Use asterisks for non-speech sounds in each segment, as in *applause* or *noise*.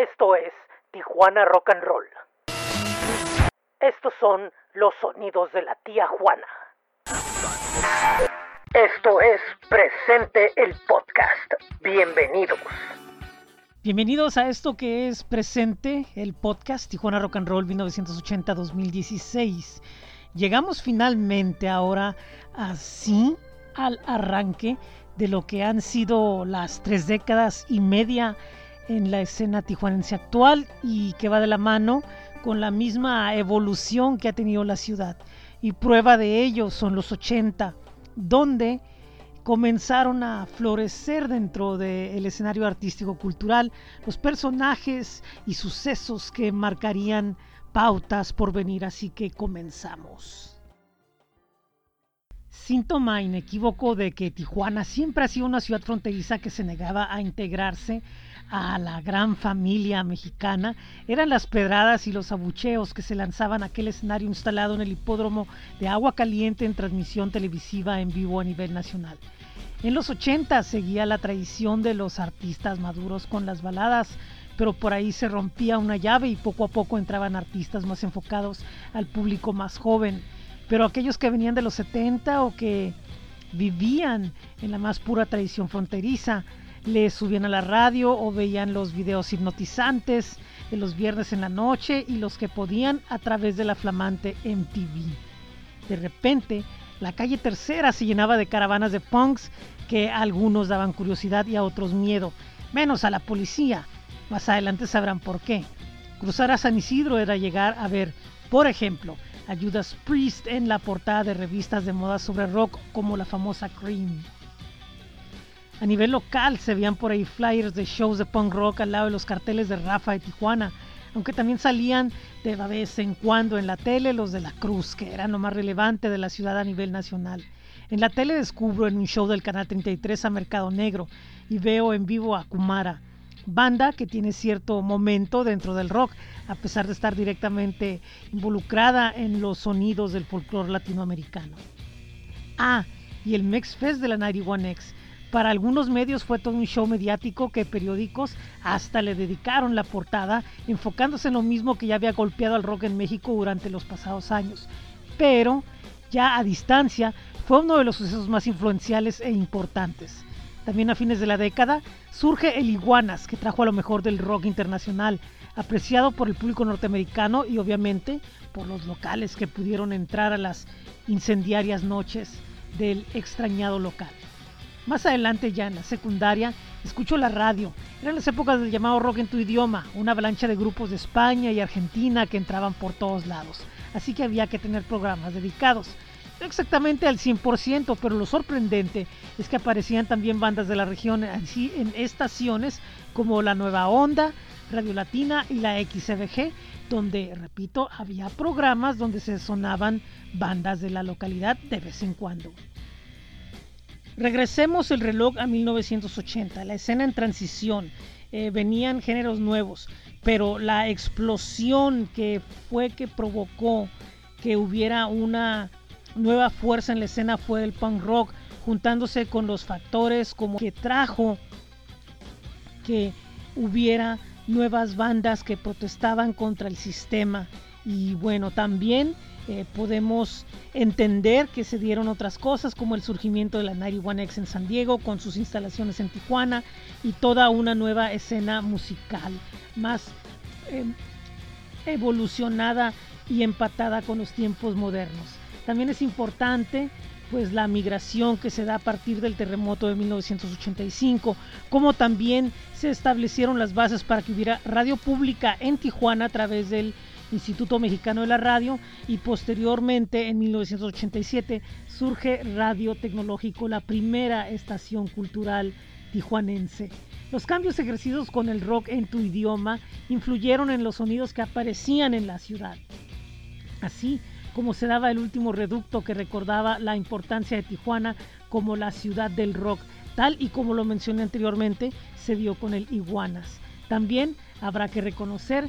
Esto es Tijuana Rock and Roll. Estos son los sonidos de la tía Juana. Esto es Presente el Podcast. Bienvenidos. Bienvenidos a esto que es Presente el Podcast Tijuana Rock and Roll 1980-2016. Llegamos finalmente ahora así al arranque de lo que han sido las tres décadas y media en la escena tijuanense actual y que va de la mano con la misma evolución que ha tenido la ciudad. Y prueba de ello son los 80, donde comenzaron a florecer dentro del escenario artístico cultural los personajes y sucesos que marcarían pautas por venir, así que comenzamos síntoma inequívoco de que Tijuana siempre ha sido una ciudad fronteriza que se negaba a integrarse a la gran familia mexicana eran las pedradas y los abucheos que se lanzaban a aquel escenario instalado en el hipódromo de agua caliente en transmisión televisiva en vivo a nivel nacional. En los 80 seguía la tradición de los artistas maduros con las baladas, pero por ahí se rompía una llave y poco a poco entraban artistas más enfocados al público más joven pero aquellos que venían de los 70 o que vivían en la más pura tradición fronteriza, les subían a la radio o veían los videos hipnotizantes de los viernes en la noche y los que podían a través de la flamante MTV. De repente, la calle tercera se llenaba de caravanas de punks que a algunos daban curiosidad y a otros miedo, menos a la policía. Más adelante sabrán por qué. Cruzar a San Isidro era llegar a ver, por ejemplo, a Judas Priest en la portada de revistas de moda sobre rock como la famosa Cream. A nivel local se veían por ahí flyers de shows de punk rock al lado de los carteles de Rafa de Tijuana, aunque también salían de vez en cuando en la tele los de la Cruz, que eran lo más relevante de la ciudad a nivel nacional. En la tele descubro en un show del Canal 33 a Mercado Negro y veo en vivo a Kumara, banda que tiene cierto momento dentro del rock, a pesar de estar directamente involucrada en los sonidos del folclore latinoamericano. Ah, y el Mex Fest de la 91X. Para algunos medios fue todo un show mediático que periódicos hasta le dedicaron la portada, enfocándose en lo mismo que ya había golpeado al rock en México durante los pasados años. Pero, ya a distancia, fue uno de los sucesos más influenciales e importantes. También a fines de la década surge el Iguanas, que trajo a lo mejor del rock internacional, apreciado por el público norteamericano y obviamente por los locales que pudieron entrar a las incendiarias noches del extrañado local. Más adelante ya en la secundaria escucho la radio. Eran las épocas del llamado rock en tu idioma, una avalancha de grupos de España y Argentina que entraban por todos lados. Así que había que tener programas dedicados exactamente al 100%, pero lo sorprendente es que aparecían también bandas de la región así en estaciones como la Nueva Onda, Radio Latina y la XBG, donde, repito, había programas donde se sonaban bandas de la localidad de vez en cuando. Regresemos el reloj a 1980, la escena en transición. Eh, venían géneros nuevos, pero la explosión que fue que provocó que hubiera una nueva fuerza en la escena fue el punk rock, juntándose con los factores como que trajo que hubiera nuevas bandas que protestaban contra el sistema. Y bueno, también eh, podemos entender que se dieron otras cosas como el surgimiento de la 91X en San Diego con sus instalaciones en Tijuana y toda una nueva escena musical más em, evolucionada y empatada con los tiempos modernos. También es importante pues la migración que se da a partir del terremoto de 1985, como también se establecieron las bases para que hubiera radio pública en Tijuana a través del Instituto Mexicano de la Radio y posteriormente en 1987 surge Radio Tecnológico, la primera estación cultural tijuanense. Los cambios ejercidos con el rock en tu idioma influyeron en los sonidos que aparecían en la ciudad. Así, como se daba el último reducto que recordaba la importancia de Tijuana como la ciudad del rock, tal y como lo mencioné anteriormente, se dio con el Iguanas. También habrá que reconocer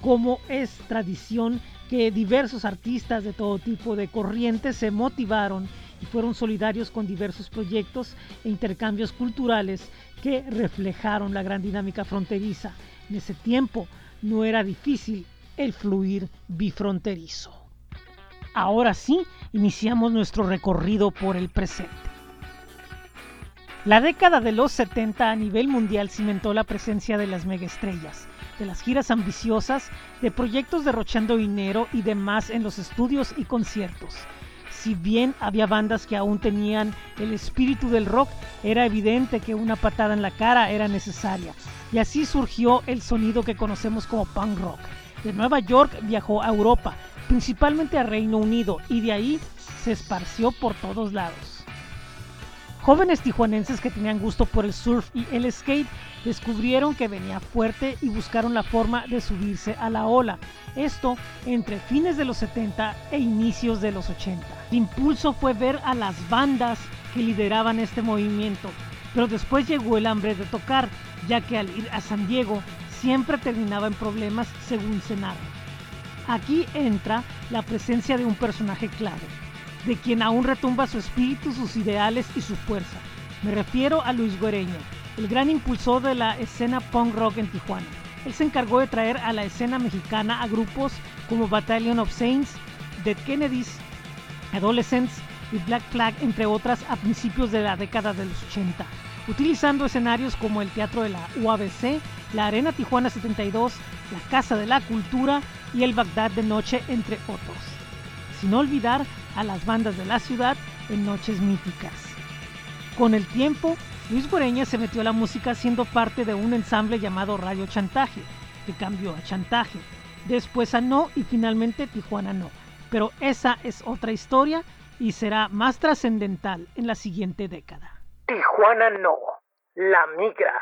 cómo es tradición que diversos artistas de todo tipo de corrientes se motivaron y fueron solidarios con diversos proyectos e intercambios culturales que reflejaron la gran dinámica fronteriza En ese tiempo no era difícil el fluir bifronterizo. Ahora sí, iniciamos nuestro recorrido por el presente. La década de los 70 a nivel mundial cimentó la presencia de las megaestrellas, de las giras ambiciosas, de proyectos derrochando dinero y demás en los estudios y conciertos. Si bien había bandas que aún tenían el espíritu del rock, era evidente que una patada en la cara era necesaria. Y así surgió el sonido que conocemos como punk rock. De Nueva York viajó a Europa, principalmente a Reino Unido, y de ahí se esparció por todos lados. Jóvenes tijuanenses que tenían gusto por el surf y el skate descubrieron que venía fuerte y buscaron la forma de subirse a la ola. Esto entre fines de los 70 e inicios de los 80. El impulso fue ver a las bandas que lideraban este movimiento, pero después llegó el hambre de tocar, ya que al ir a San Diego siempre terminaba en problemas según se Aquí entra la presencia de un personaje clave, de quien aún retumba su espíritu, sus ideales y su fuerza. Me refiero a Luis Guereño, el gran impulsor de la escena punk rock en Tijuana. Él se encargó de traer a la escena mexicana a grupos como Battalion of Saints, Dead Kennedys, Adolescents y Black Flag, entre otras, a principios de la década de los 80, utilizando escenarios como el Teatro de la UABC, la Arena Tijuana 72, la Casa de la Cultura y el Bagdad de Noche, entre otros. Sin olvidar a las bandas de la ciudad en noches míticas. Con el tiempo, Luis Guereña se metió a la música siendo parte de un ensamble llamado Radio Chantaje, que cambió a Chantaje, después a No y finalmente Tijuana No. Pero esa es otra historia y será más trascendental en la siguiente década. Tijuana No, la migra.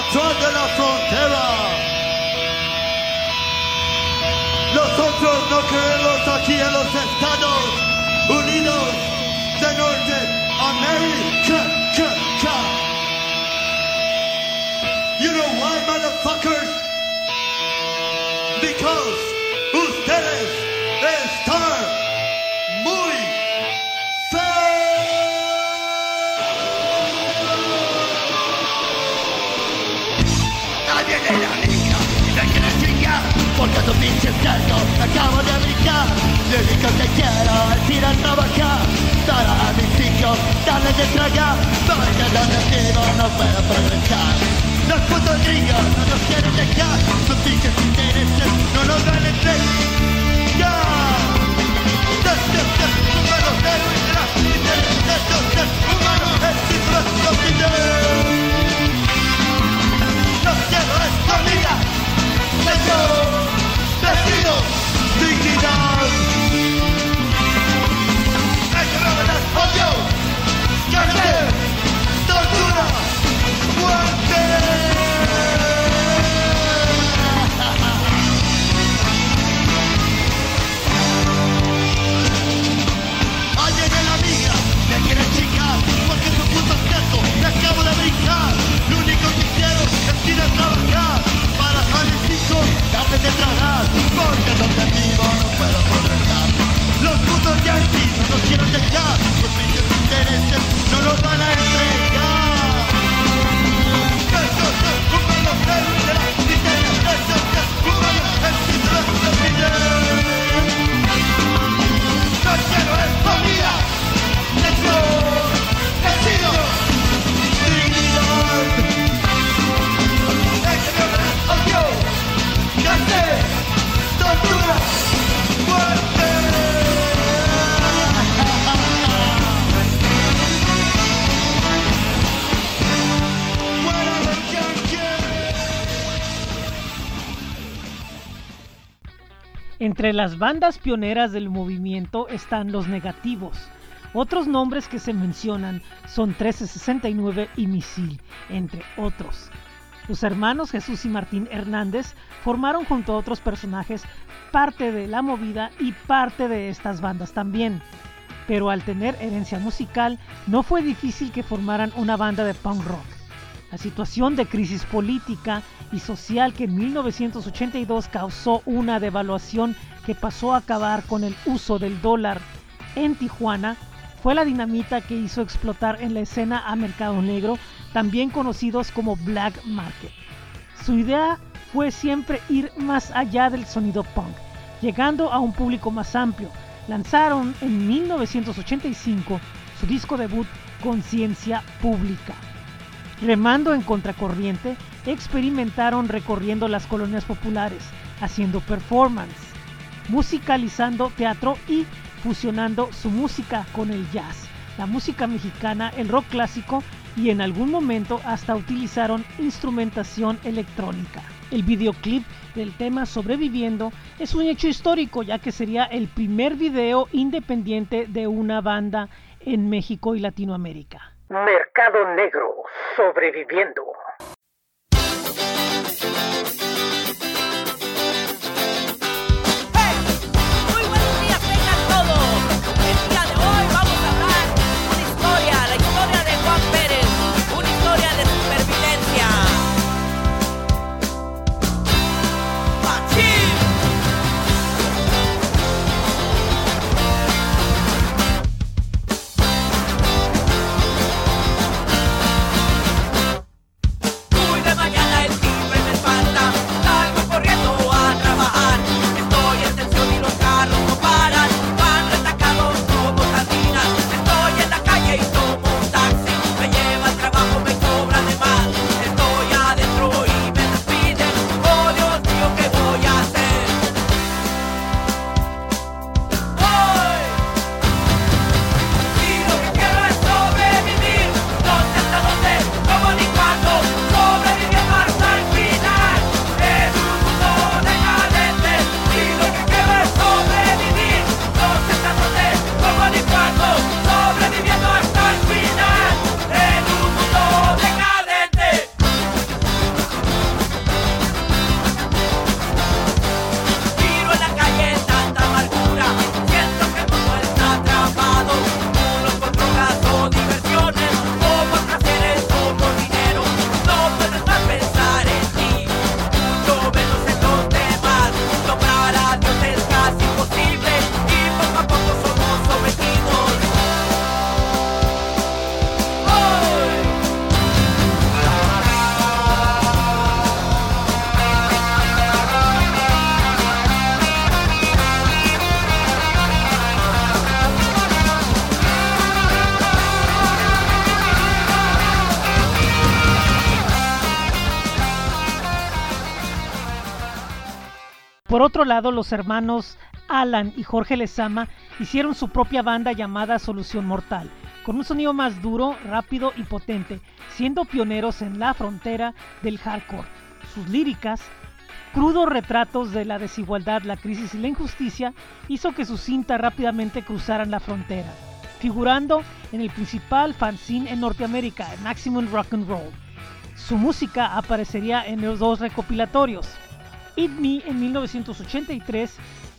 Atrás de la frontera. Nosotros no queremos aquí en los Estados Unidos de Norteamérica. You know why, motherfuckers? Because ustedes porque tu pinche cerdo me acabo de brincar. Único que quiero es ir a trabajar, para a mi sitio, darle de tragar, porque donde vivo no puedo progresar. Los putos gringos no nos quieren dejar, sus pinches intereses no nos des, des, humanos, héroes, intereses, des, humanos, es no quiero Vestido, digital. Es que no de las odios. Ya tortura fuerte. Allá en la mía me quiere chicar, porque su puto objeto me acabo de brincar. Lo único que quiero es que tiene trabajar haces de tragar, porque donde vivo no puedo progresar. Los putos ya yanquis no nos quieren dejar, los pinches intereses no nos van a entregar. Entre las bandas pioneras del movimiento están los negativos. Otros nombres que se mencionan son 1369 y Misil, entre otros. Los hermanos Jesús y Martín Hernández formaron junto a otros personajes parte de la movida y parte de estas bandas también. Pero al tener herencia musical, no fue difícil que formaran una banda de punk rock. La situación de crisis política y social que en 1982 causó una devaluación que pasó a acabar con el uso del dólar en Tijuana fue la dinamita que hizo explotar en la escena a mercado negro, también conocidos como black market. Su idea fue siempre ir más allá del sonido punk, llegando a un público más amplio. Lanzaron en 1985 su disco debut Conciencia Pública. Remando en contracorriente, experimentaron recorriendo las colonias populares, haciendo performance, musicalizando teatro y fusionando su música con el jazz, la música mexicana, el rock clásico y en algún momento hasta utilizaron instrumentación electrónica. El videoclip del tema Sobreviviendo es un hecho histórico ya que sería el primer video independiente de una banda en México y Latinoamérica. Mercado Negro, sobreviviendo. Otro lado, los hermanos Alan y Jorge Lezama hicieron su propia banda llamada Solución Mortal, con un sonido más duro, rápido y potente, siendo pioneros en la frontera del hardcore. Sus líricas, crudos retratos de la desigualdad, la crisis y la injusticia, hizo que sus cintas rápidamente cruzaran la frontera, figurando en el principal fanzine en Norteamérica, Maximum Rock and Roll. Su música aparecería en los dos recopilatorios, Me en 1983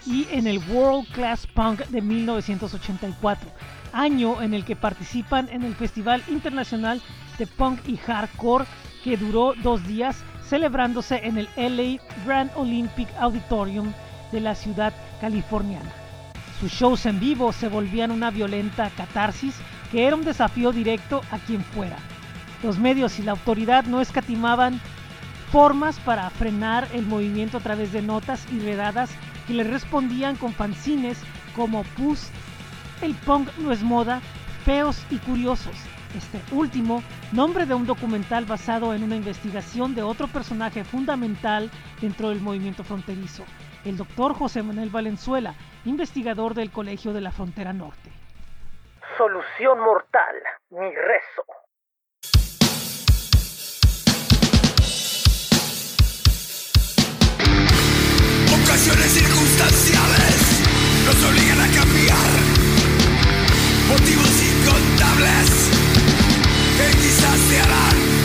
y en el World Class Punk de 1984, año en el que participan en el Festival Internacional de Punk y Hardcore que duró dos días celebrándose en el LA Grand Olympic Auditorium de la ciudad californiana. Sus shows en vivo se volvían una violenta catarsis que era un desafío directo a quien fuera. Los medios y la autoridad no escatimaban formas para frenar el movimiento a través de notas y redadas que le respondían con fanzines como Pus, El Punk no es moda, Feos y Curiosos. Este último, nombre de un documental basado en una investigación de otro personaje fundamental dentro del movimiento fronterizo, el doctor José Manuel Valenzuela, investigador del Colegio de la Frontera Norte. Solución mortal, mi rezo. circunstanciales nos obligan a cambiar motivos incontables que quizás se harán.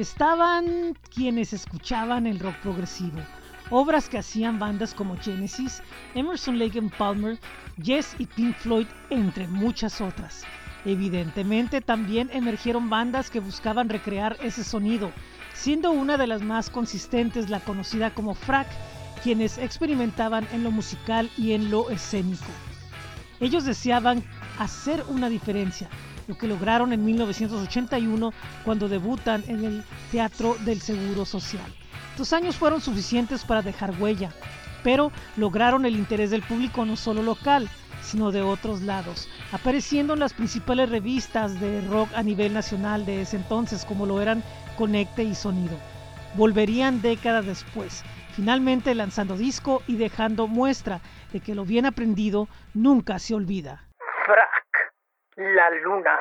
Estaban quienes escuchaban el rock progresivo, obras que hacían bandas como Genesis, Emerson Lake and Palmer, Yes y Pink Floyd, entre muchas otras. Evidentemente también emergieron bandas que buscaban recrear ese sonido, siendo una de las más consistentes la conocida como Frack, quienes experimentaban en lo musical y en lo escénico. Ellos deseaban hacer una diferencia, lo que lograron en 1981 cuando debutan en el Teatro del Seguro Social. Dos años fueron suficientes para dejar huella, pero lograron el interés del público no solo local, sino de otros lados, apareciendo en las principales revistas de rock a nivel nacional de ese entonces, como lo eran Conecte y Sonido. Volverían décadas después, finalmente lanzando disco y dejando muestra de que lo bien aprendido nunca se olvida. La luna.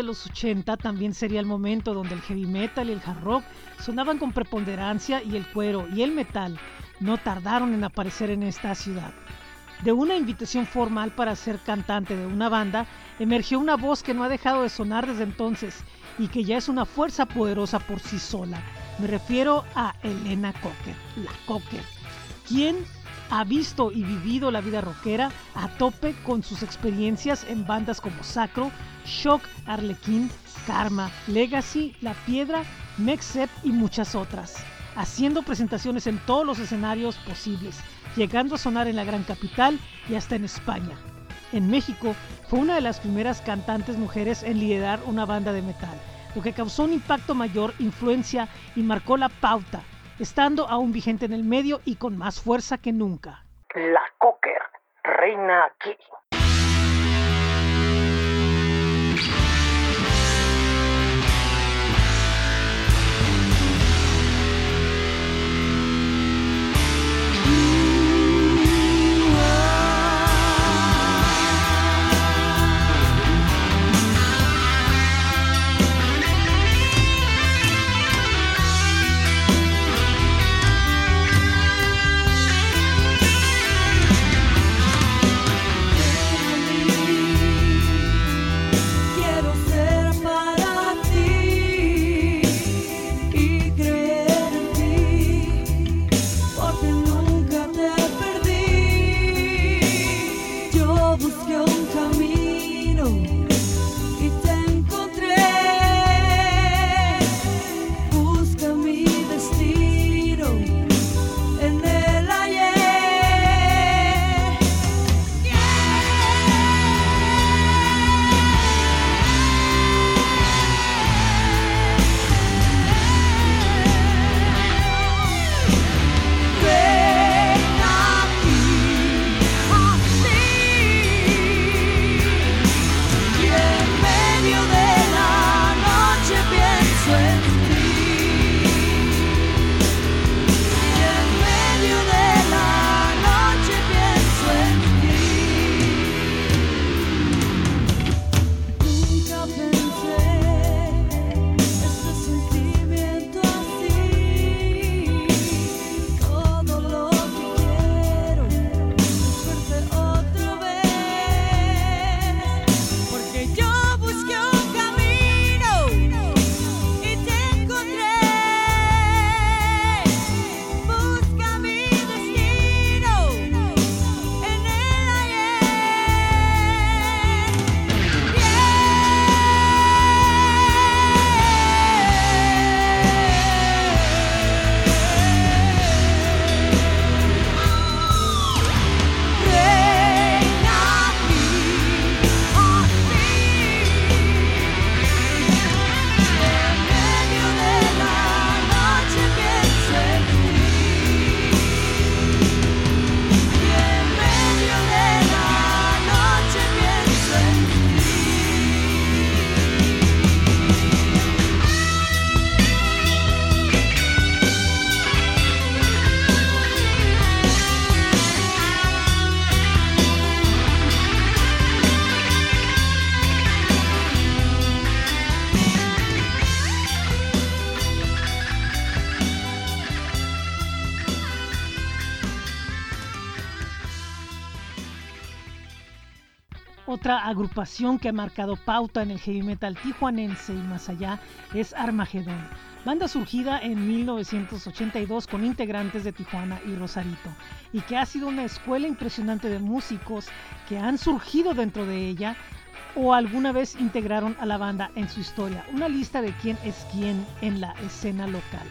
De los 80 también sería el momento donde el heavy metal y el hard rock sonaban con preponderancia y el cuero y el metal no tardaron en aparecer en esta ciudad. De una invitación formal para ser cantante de una banda, emergió una voz que no ha dejado de sonar desde entonces y que ya es una fuerza poderosa por sí sola. Me refiero a Elena Cocker, la Cocker, quien ha visto y vivido la vida rockera a tope con sus experiencias en bandas como Sacro, Shock, Arlequín, Karma, Legacy, La Piedra, Mexep y muchas otras, haciendo presentaciones en todos los escenarios posibles, llegando a sonar en la gran capital y hasta en España. En México fue una de las primeras cantantes mujeres en liderar una banda de metal, lo que causó un impacto mayor, influencia y marcó la pauta estando aún vigente en el medio y con más fuerza que nunca. La Cocker reina aquí. Agrupación que ha marcado pauta en el heavy metal tijuanense y más allá es Armagedón, banda surgida en 1982 con integrantes de Tijuana y Rosarito, y que ha sido una escuela impresionante de músicos que han surgido dentro de ella o alguna vez integraron a la banda en su historia. Una lista de quién es quién en la escena local.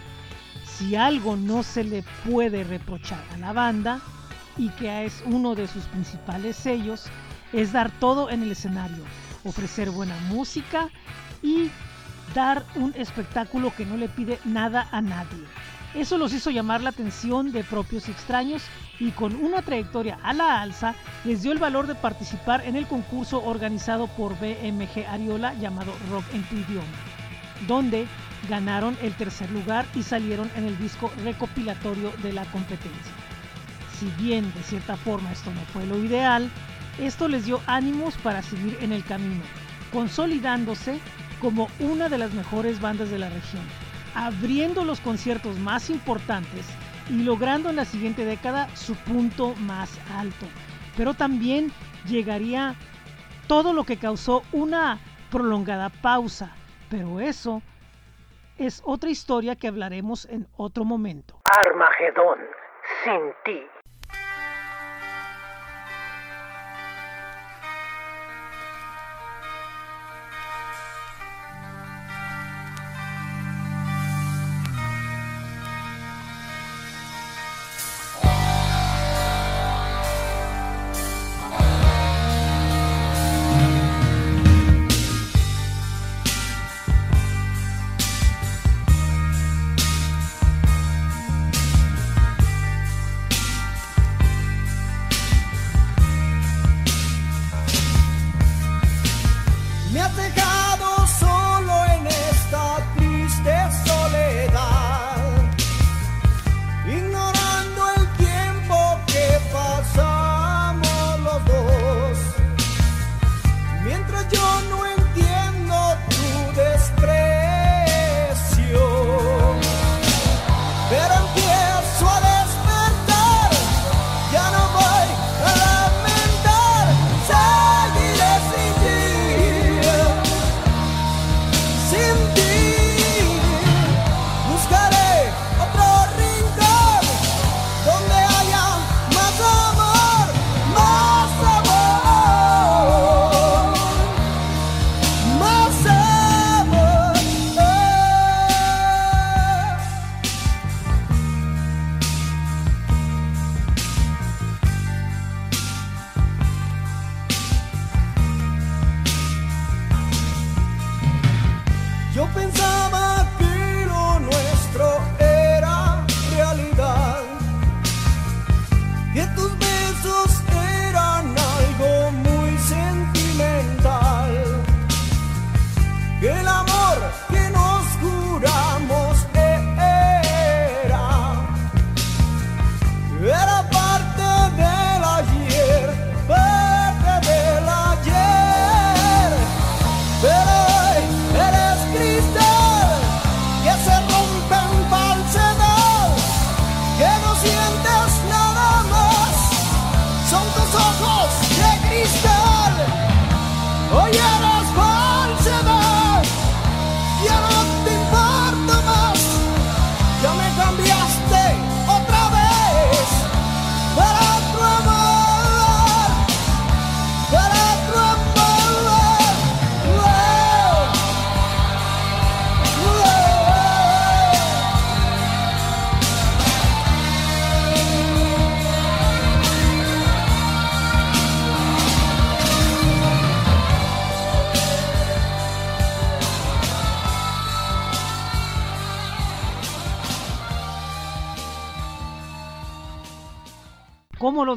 Si algo no se le puede reprochar a la banda, y que es uno de sus principales sellos, es dar todo en el escenario, ofrecer buena música y dar un espectáculo que no le pide nada a nadie. Eso los hizo llamar la atención de propios extraños y con una trayectoria a la alza les dio el valor de participar en el concurso organizado por BMG Ariola llamado Rock en tu idioma, donde ganaron el tercer lugar y salieron en el disco recopilatorio de la competencia. Si bien de cierta forma esto no fue lo ideal, esto les dio ánimos para seguir en el camino, consolidándose como una de las mejores bandas de la región, abriendo los conciertos más importantes y logrando en la siguiente década su punto más alto. Pero también llegaría todo lo que causó una prolongada pausa, pero eso es otra historia que hablaremos en otro momento. Armagedón, sin ti.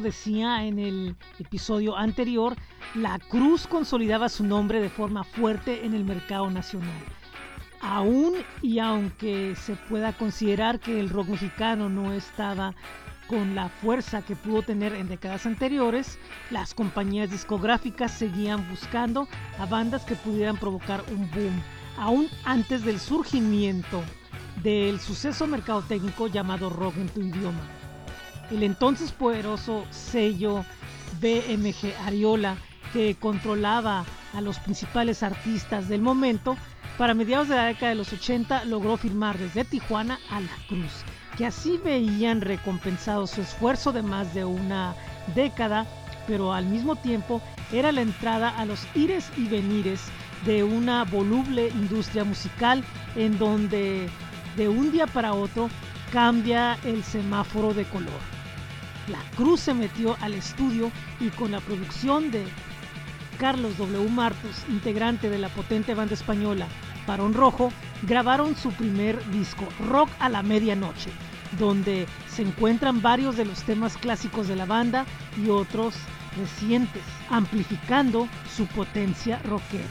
Decía en el episodio anterior, la Cruz consolidaba su nombre de forma fuerte en el mercado nacional. Aún y aunque se pueda considerar que el rock mexicano no estaba con la fuerza que pudo tener en décadas anteriores, las compañías discográficas seguían buscando a bandas que pudieran provocar un boom, aún antes del surgimiento del suceso mercadotecnico llamado rock en tu idioma el entonces poderoso sello BMG Ariola que controlaba a los principales artistas del momento, para mediados de la década de los 80 logró firmar desde Tijuana a La Cruz, que así veían recompensado su esfuerzo de más de una década, pero al mismo tiempo era la entrada a los ires y venires de una voluble industria musical en donde de un día para otro cambia el semáforo de color. La Cruz se metió al estudio y con la producción de Carlos W. Martos, integrante de la potente banda española Barón Rojo, grabaron su primer disco, Rock a la Medianoche, donde se encuentran varios de los temas clásicos de la banda y otros recientes, amplificando su potencia rockera.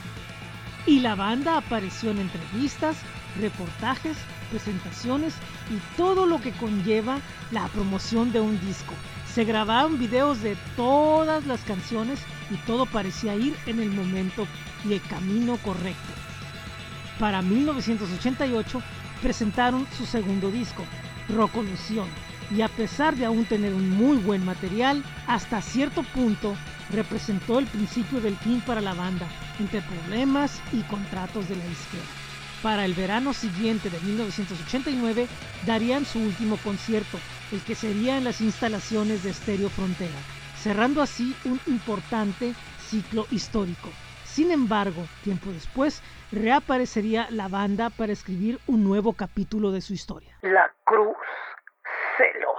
Y la banda apareció en entrevistas, reportajes, presentaciones y todo lo que conlleva la promoción de un disco. Se grabaron videos de todas las canciones y todo parecía ir en el momento y el camino correcto. Para 1988 presentaron su segundo disco, Rocolución, y a pesar de aún tener un muy buen material, hasta cierto punto representó el principio del fin para la banda, entre problemas y contratos de la izquierda. Para el verano siguiente de 1989 darían su último concierto, el que sería en las instalaciones de Stereo Frontera, cerrando así un importante ciclo histórico. Sin embargo, tiempo después, reaparecería la banda para escribir un nuevo capítulo de su historia. La Cruz. Celos.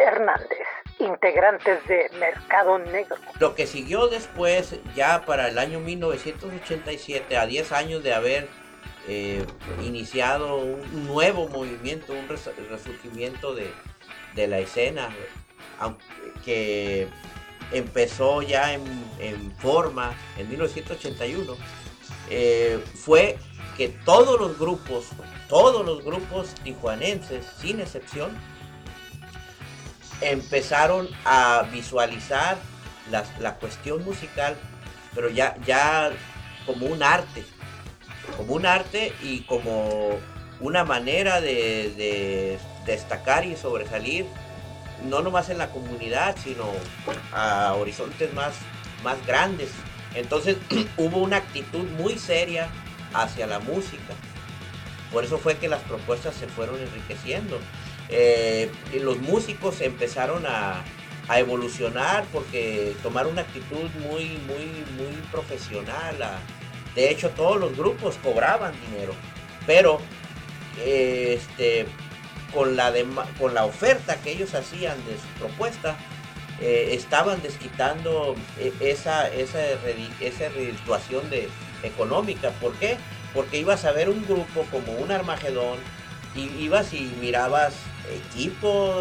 Hernández. integrantes de Mercado Negro. Lo que siguió después, ya para el año 1987, a 10 años de haber eh, iniciado un nuevo movimiento, un resurgimiento de, de la escena, que empezó ya en, forma en 1981, eh, fue que todos los grupos, todos los grupos tijuanenses, sin excepción, empezaron a visualizar la, cuestión musical, pero ya, ya como un arte, como un arte y como una manera de destacar y sobresalir no nomás en la comunidad, sino a horizontes más, más grandes. Entonces *clears throat* hubo una actitud muy seria hacia la música. Por eso fue que las propuestas se fueron enriqueciendo. Eh, los músicos empezaron a, evolucionar porque tomaron una actitud muy, muy, muy profesional. de hecho, todos los grupos cobraban dinero, pero este, con la, con la oferta que ellos hacían de su propuesta, eh, estaban desquitando eh, esa, esa, esa redituación de, económica. ¿Por qué? Porque ibas a ver un grupo como un Armagedón, y ibas y mirabas equipo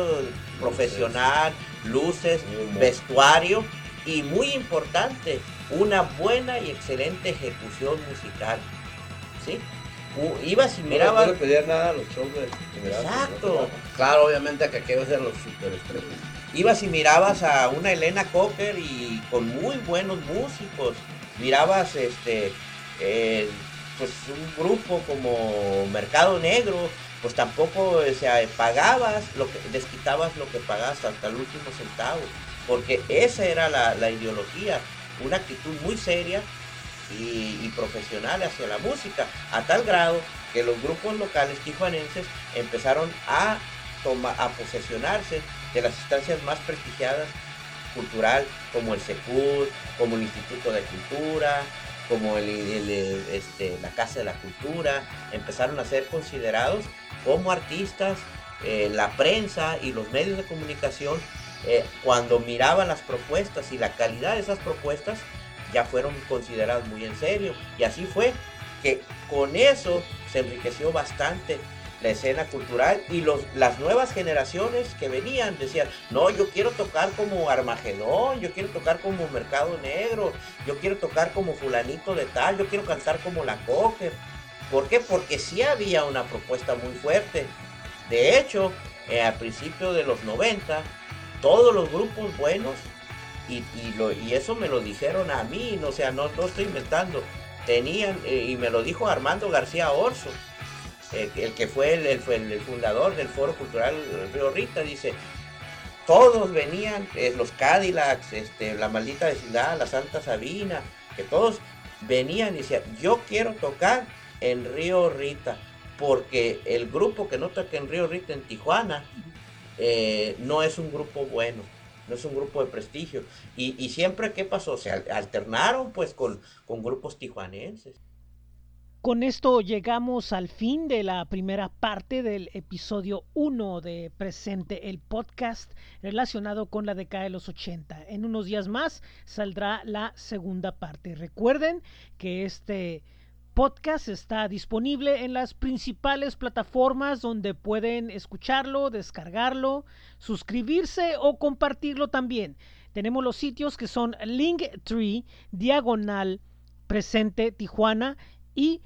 profesional, luces, vestuario y muy importante, una buena y excelente ejecución musical. ¿Sí? ibas y mirabas. No, le pedían nada a los shows de. Exacto. claro, obviamente que aquellos eran los super estrellas. Ibas y mirabas a una Elena Cocker y con muy buenos músicos. Mirabas este. Eh, pues un grupo como Mercado Negro, pues tampoco o sea, pagabas, lo que, desquitabas lo que pagabas hasta el último centavo, porque esa era la, la ideología, una actitud muy seria y, profesional hacia la música, a tal grado que los grupos locales tijuanenses empezaron a, tomar, a posesionarse de las instancias más prestigiadas cultural, como el SECUD, como el Instituto de Cultura, como el, este, la Casa de la Cultura, empezaron a ser considerados como artistas, eh, la prensa y los medios de comunicación, eh, cuando miraban las propuestas y la calidad de esas propuestas, ya fueron consideradas muy en serio. Y así fue que con eso se enriqueció bastante la escena cultural y los, las nuevas generaciones que venían decían, no, yo quiero tocar como Armagedón, yo quiero tocar como Mercado Negro, yo quiero tocar como fulanito de tal, yo quiero cantar como La Cocker. ¿Por qué? Porque sí había una propuesta muy fuerte. De hecho, eh, al principio de los 90, todos los grupos buenos y, lo, y eso me lo dijeron a mí, o sea, no, no estoy inventando. Tenían, eh, y me lo dijo Armando García Orso, eh, el que fue el, el, fundador del Foro Cultural Río Rita, dice, todos venían, eh, los Cadillacs, este, la maldita vecindad, la Santa Sabina, que todos venían y decían, yo quiero tocar en Río Rita, porque el grupo que no toca en Río Rita, en Tijuana, no es un grupo bueno no es un grupo de prestigio. Y, siempre, ¿qué pasó? Se alternaron pues con, con grupos tijuanenses. Con esto llegamos al fin de la primera parte del episodio 1 de Presente el Podcast relacionado con la década de los 80. En unos días más saldrá la segunda parte. Recuerden que este podcast está disponible en las principales plataformas donde pueden escucharlo, descargarlo, suscribirse o compartirlo también. Tenemos los sitios que son Linktree, Diagonal, Presente Tijuana y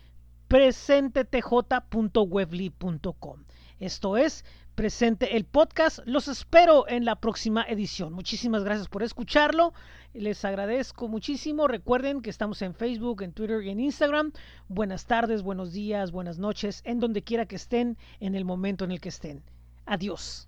presentetj.webly.com. Esto es presente el podcast. Los espero en la próxima edición. Muchísimas gracias por escucharlo. Les agradezco muchísimo. Recuerden que estamos en Facebook, en Twitter y en Instagram. Buenas tardes, buenos días, buenas noches, en donde quiera que estén, en el momento en el que estén. Adiós.